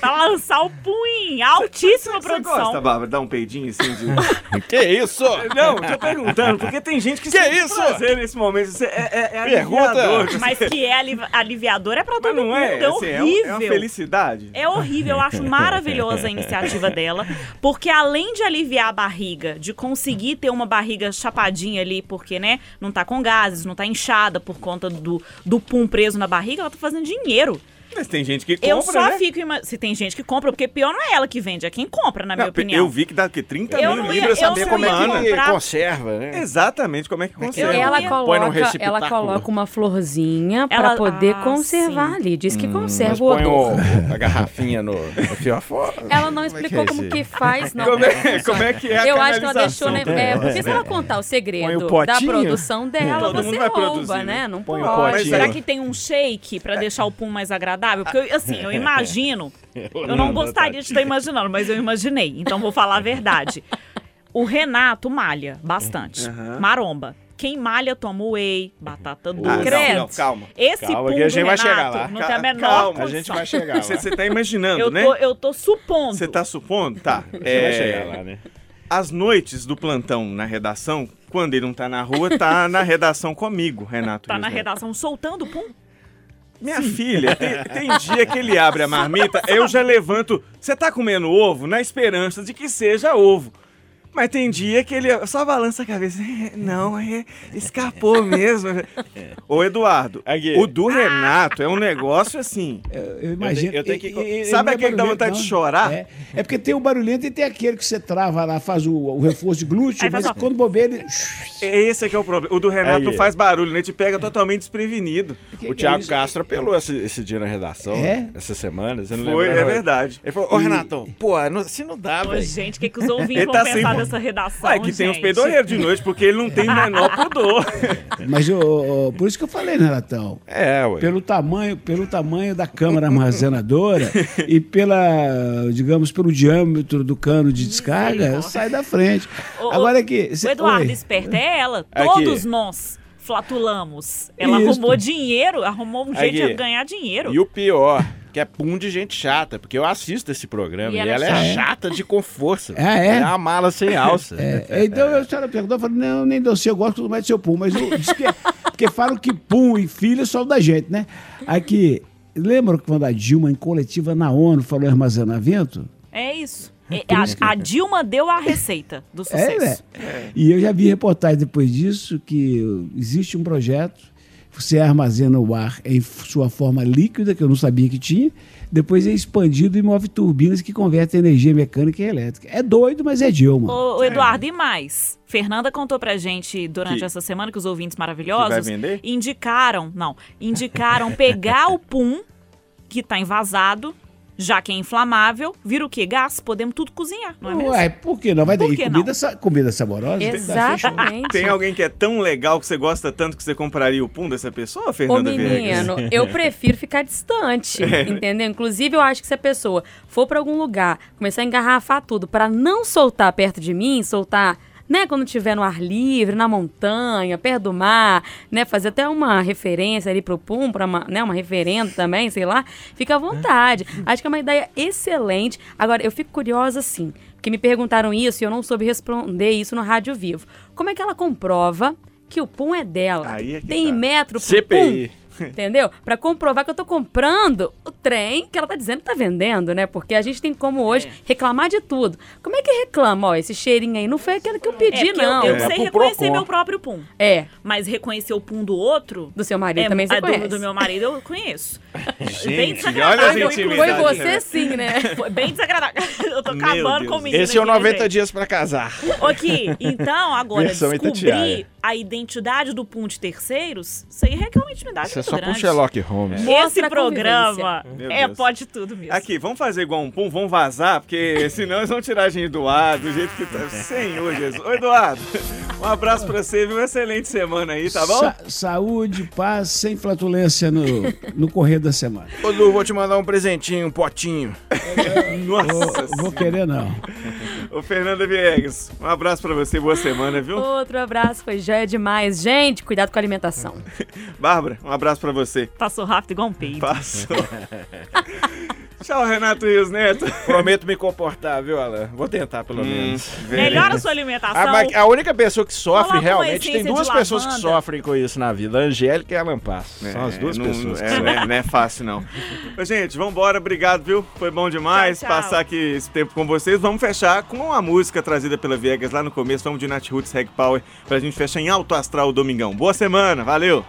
Pra lançar o pum em altíssima Você produção. gosta, Bárbara, dar um peidinho assim de... Que isso? Não, tô perguntando, porque tem gente que, Que sente isso? prazer nesse momento. Você é, é, é Pergunta. aliviador. Mas que é aliv- aliviador é pra Mas todo não mundo. é, É, assim, é, um- horrível. é uma felicidade. É horrível, eu acho maravilhosa a iniciativa dela, porque além de aliviar a barriga, de conseguir ter uma barriga chapadinha ali, porque, né, não tá com gases, não tá inchada por conta do, do pum preso na barriga, ela tá fazendo dinheiro. Mas tem gente que compra, eu só né? fico ima- Se tem gente que compra, porque pior não é ela que vende, é quem compra, na minha Não, opinião. eu vi que dá o quê? 30 Eu mil libras eu saber como é que... comprar. conserva, né? Exatamente, como é que conserva. Eu Ela coloca, ela coloca uma florzinha Ela- pra poder ah, conservar sim. ali. Diz que Hum, Mas conserva o põe odor. o- a garrafinha no, no fiofó. Ela não é explicou que é como esse? que faz, não. Como é, como é que é a Eu acho que ela deixou, né? É, porque se ela contar o Põe segredo o da produção dela, Todo você rouba, né? né? Não Põe o pode. Será que tem um shake pra deixar o pum mais agradável? Porque, eu, assim, eu imagino. Eu não gostaria de estar imaginando, mas eu imaginei. Então vou falar a verdade. O Renato malha bastante. Maromba. Quem malha toma whey, batata Ah, doce. não, Credo. não, calma. Esse Calma que a do gente vai Renato chegar lá. não tem a menor calma, A gente condição. vai chegar lá. Você, tá imaginando, Eu né? tô, eu tô supondo. Você tá supondo? Tá. Você vai É, chegar lá, né? As noites do plantão na redação, quando ele não tá na rua, tá na redação comigo, Renato. Tá na Risner. redação soltando o pum. Minha filha, tem, tem dia que ele abre a marmita, eu já levanto. Você tá comendo ovo na esperança de que seja ovo. Mas tem dia que ele só balança a cabeça. "É, Não, é, escapou mesmo. Ô, Eduardo, Aqui. o do Renato é um negócio assim. Eu imagino. eu tenho que- e- e- e- Sabe é aquele que dá vontade de chorar? É, é porque tem o barulhento e tem aquele que você trava lá, faz o, o reforço de glúteo, Aí mas só- quando bobeia ele. Esse é que é o problema. O do Renato Aí. faz barulho, né? Te pega totalmente desprevenido. Que O que é Thiago isso? Castro apelou esse, esse dia na redação, É? essa semana. Você não Foi, lembra, é não? verdade. Ele falou, ô Renatão, pô, não, se não dá, Ô, velho. gente, o que, que os ouvintes Ele vão tá pensar dessa redação, Ah, é que tem uns gente? peidorreiros de noite, porque ele não tem o menor pudor. Mas por isso que eu falei, né, Renatão? É, ué. Pelo tamanho, pelo tamanho da câmara armazenadora e pela, digamos, pelo diâmetro do cano de descarga, sai da frente. Ô, Agora aqui. O Eduardo esperto é ela. Aqui. Todos nós flatulamos. Ela Isso. arrumou dinheiro, arrumou um jeito Aqui. de ganhar dinheiro. E o pior, que é pum de gente chata, porque eu assisto esse programa E e, ela ela, é é chata de com força. Ah, é? É uma mala sem alça. É, então a senhora perguntou, eu falei, não, nem doce, eu gosto tudo mais do seu pum, mas o, diz que, porque falam que pum e filho é só o da gente, né? Aqui, lembra quando a Dilma, em coletiva na ONU, falou em armazenamento? É isso. É, a, a Dilma deu a receita do É, né? sucesso. E eu já vi reportagem depois disso que existe um projeto, você armazena o ar em sua forma líquida, que eu não sabia que tinha, depois é expandido e move turbinas que convertem energia mecânica em elétrica. É doido, mas é Dilma. Ô, ô, Eduardo, e mais? Fernanda contou pra gente durante Que- essa semana que os ouvintes maravilhosos vender? indicaram, não, indicaram pegar o pum que tá envasado, já que é inflamável, vira o quê? Gás? Podemos tudo cozinhar, não é mesmo? Ué, por que não? Vai ter comida, sa- comida saborosa? Exatamente. Tem alguém que é tão legal que você gosta tanto que você compraria o pum dessa pessoa, Ô, Fernanda Viegas? menino, eu prefiro ficar distante, entendeu? Inclusive, eu acho que se a pessoa for pra algum lugar, começar a engarrafar tudo pra não soltar perto de mim, soltar, né, quando estiver no ar livre, na montanha, perto do mar, né, fazer até uma referência ali pro pum, pra uma, né, uma referenda também, sei lá, fica à vontade. Acho que é uma ideia excelente. Agora, eu fico curiosa, assim, porque me perguntaram isso e eu não soube responder isso no Rádio Vivo. Como é que ela comprova que o pum é dela? Aí é que Tem tá. metro pro CPI. pum? Entendeu? Pra comprovar que eu tô comprando o trem que ela tá dizendo que tá vendendo, né? Porque a gente tem como hoje É. reclamar de tudo. Como é que reclama? Ó, esse cheirinho aí não foi aquele que eu É, pedi, porque não. eu, eu É, sei reconhecer Procon. meu próprio pum. É, Mas reconhecer o pum do outro. do seu marido é, também você é, conhece. do, do meu marido eu conheço. bem Gente, desagradável. olha as Foi você né? sim, né? Foi bem desagradável. Eu tô acabando Deus. com o menino. Esse é o aqui, 90 gente. dias pra casar. Ok, então agora Versão descobrir a identidade do pum de terceiros, isso aí requer uma intimidade Isso é só com grande. Sherlock Holmes. Esse Mostra a programa é pode tudo mesmo. Aqui, vamos fazer igual um pum, vamos vazar, porque senão eles vão tirar a gente do ar, do jeito que tá. Senhor Jesus. Ô, Eduardo, um abraço pra você, viu? Uma excelente semana aí, tá bom? Sa- saúde, paz, sem flatulência no, no correr da semana. Ô, Lu, vou te mandar um presentinho, um potinho. Nossa Vou, vou querer, não. Ô, Fernanda Viegas, um abraço pra você, boa semana, viu? Outro abraço, foi joia demais. Gente, cuidado com a alimentação. Bárbara, um abraço pra você. Passou rápido igual um peido. Passou. Tchau, Renato Rios Neto. Prometo me comportar, viu, Alan? Vou tentar, pelo menos. Melhora a sua A, alimentação. ma- a única pessoa que sofre Coloca realmente, tem duas pessoas que sofrem com isso na vida, a Angélica e a Alan Passo. São as duas não, pessoas é, não é- não é fácil, não. Ô, gente, vambora, obrigado, viu? Foi bom demais Tchau, tchau. passar aqui esse tempo com vocês. Vamos fechar com uma música trazida pela Viegas lá no começo. Vamos de Nat Roots Reg Power pra gente fechar em alto astral o domingão. Boa semana, valeu!